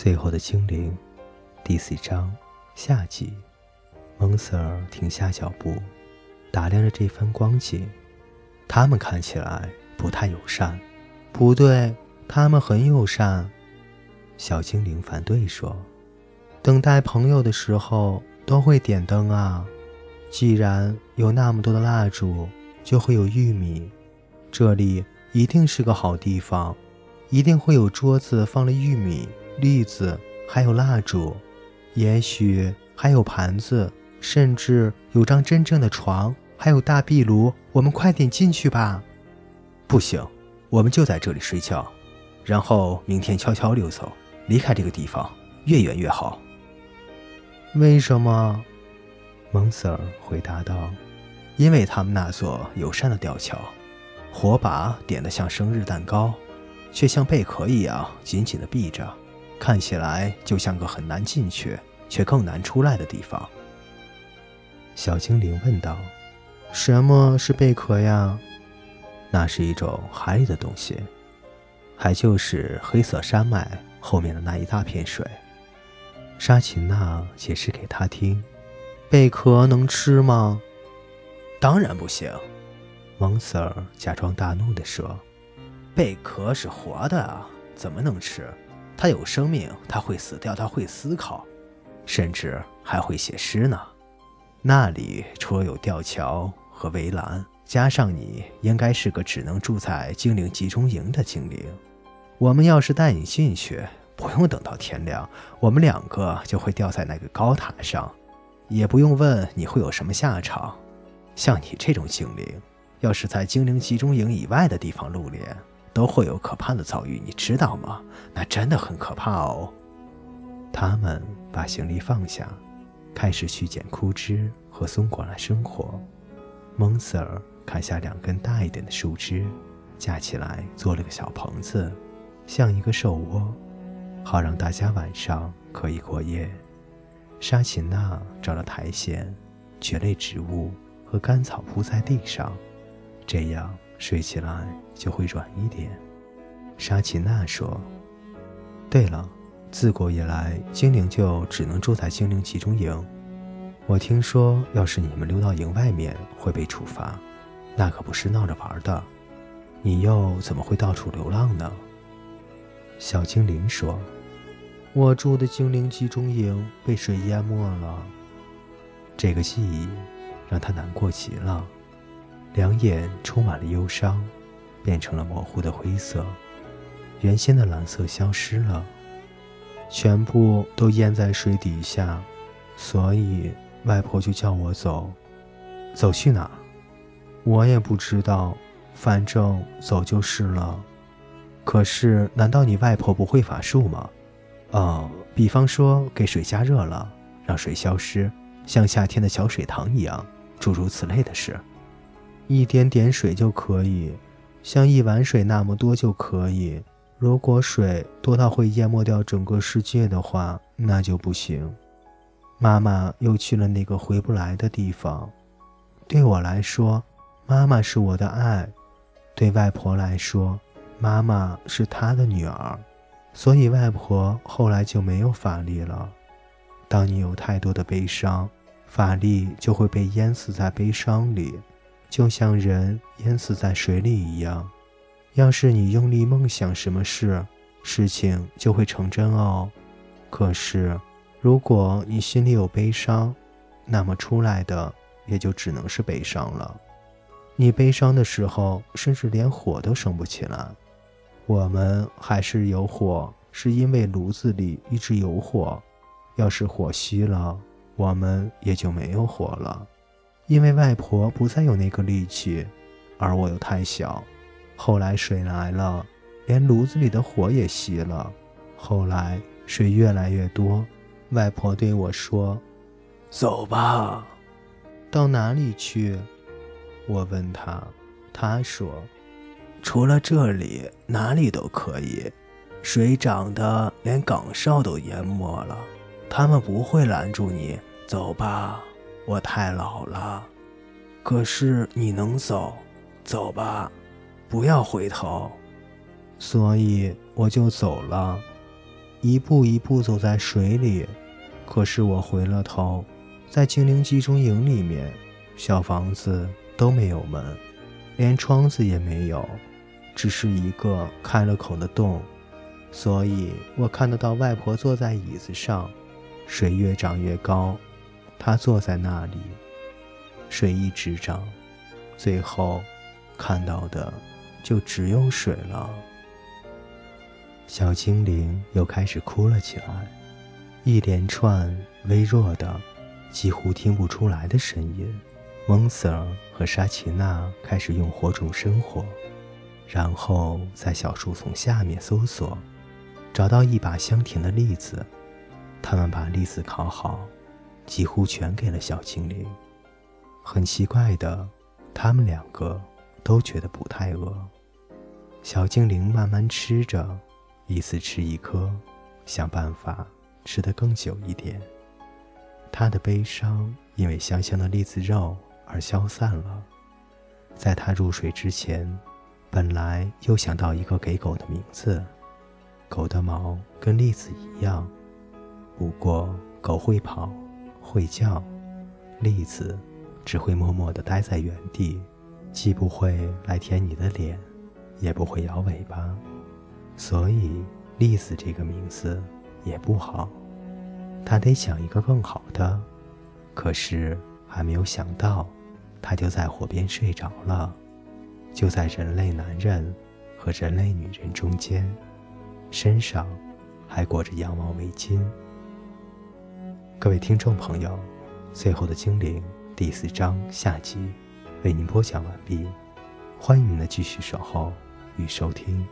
最后的精灵，第四章下集。蒙 Sir 停下脚步，打量着这番光景。他们看起来不太友善。不对，他们很友善。小精灵反对说：“等待朋友的时候都会点灯啊。既然有那么多的蜡烛，就会有玉米。这里一定是个好地方，一定会有桌子放了玉米、栗子，还有蜡烛，也许还有盘子，甚至有张真正的床，还有大壁炉。我们快点进去吧。不行，我们就在这里睡觉，然后明天悄悄溜走。”离开这个地方，越远越好。为什么？蒙 Sir 回答道：“因为他们那座友善的吊桥，火把点得像生日蛋糕，却像贝壳一样紧紧地闭着，看起来就像个很难进去却更难出来的地方。”小精灵问道：“什么是贝壳呀？”那是一种海里的东西，还就是黑色山脉。后面的那一大片水，沙琴娜解释给他听：“贝壳能吃吗？”“当然不行。”蒙 Sir 假装大怒地说：“贝壳是活的啊，怎么能吃？它有生命，它会死掉，它会思考，甚至还会写诗呢。那里除了有吊桥和围栏，加上你，应该是个只能住在精灵集中营的精灵。”我们要是带你进去，不用等到天亮，我们两个就会吊在那个高塔上，也不用问你会有什么下场。像你这种精灵，要是在精灵集中营以外的地方露脸，都会有可怕的遭遇，你知道吗？那真的很可怕哦。他们把行李放下，开始去捡枯枝和松果来生火。蒙 Sir 砍下两根大一点的树枝，架起来做了个小棚子。像一个兽窝，好让大家晚上可以过夜。沙琴娜找了苔藓、蕨类植物和干草铺在地上，这样睡起来就会软一点。沙琴娜说：“对了，自古以来，精灵就只能住在精灵集中营。我听说，要是你们溜到营外面会被处罚，那可不是闹着玩的。你又怎么会到处流浪呢？”小精灵说：“我住的精灵集中营被水淹没了。”这个记忆让他难过极了，两眼充满了忧伤，变成了模糊的灰色。原先的蓝色消失了，全部都淹在水底下，所以外婆就叫我走。走去哪？我也不知道，反正走就是了。可是，难道你外婆不会法术吗？哦，比方说给水加热了，让水消失，像夏天的小水塘一样，诸如此类的事。一点点水就可以，像一碗水那么多就可以。如果水多到会淹没掉整个世界的话，那就不行。妈妈又去了那个回不来的地方。对我来说，妈妈是我的爱；对外婆来说，妈妈是她的女儿，所以外婆后来就没有法力了。当你有太多的悲伤，法力就会被淹死在悲伤里，就像人淹死在水里一样。要是你用力梦想什么事，事情就会成真哦。可是，如果你心里有悲伤，那么出来的也就只能是悲伤了。你悲伤的时候，甚至连火都生不起来。我们还是有火，是因为炉子里一直有火。要是火熄了，我们也就没有火了。因为外婆不再有那个力气，而我又太小。后来水来了，连炉子里的火也熄了。后来水越来越多，外婆对我说：“走吧，到哪里去？”我问她，她说。除了这里，哪里都可以。水涨得连岗哨都淹没了，他们不会拦住你。走吧，我太老了。可是你能走，走吧，不要回头。所以我就走了。一步一步走在水里。可是我回了头，在精灵集中营里面，小房子都没有门，连窗子也没有，只是一个开了口的洞。所以我看得到外婆坐在椅子上，水越涨越高，他坐在那里，水一直涨，最后看到的就只有水了。小精灵又开始哭了起来。一连串微弱的、几乎听不出来的声音。蒙 Sir 和沙奇娜开始用火种生火，然后在小树丛下面搜索，找到一把香甜的栗子。他们把栗子烤好，几乎全给了小精灵。很奇怪的，他们两个都觉得不太饿。小精灵慢慢吃着，一次吃一颗，想办法。吃得更久一点，他的悲伤因为香香的栗子肉而消散了。在他入睡之前，本来又想到一个给狗的名字，狗的毛跟栗子一样，不过狗会跑，会叫，栗子只会默默地待在原地，既不会来舔你的脸，也不会摇尾巴，所以栗子这个名字。也不好，他得想一个更好的。可是还没有想到，他就在火边睡着了，就在人类男人和人类女人中间，身上还裹着羊毛围巾。各位听众朋友，《最后的精灵》第四章下集为您播讲完毕，欢迎您的继续守候与收听。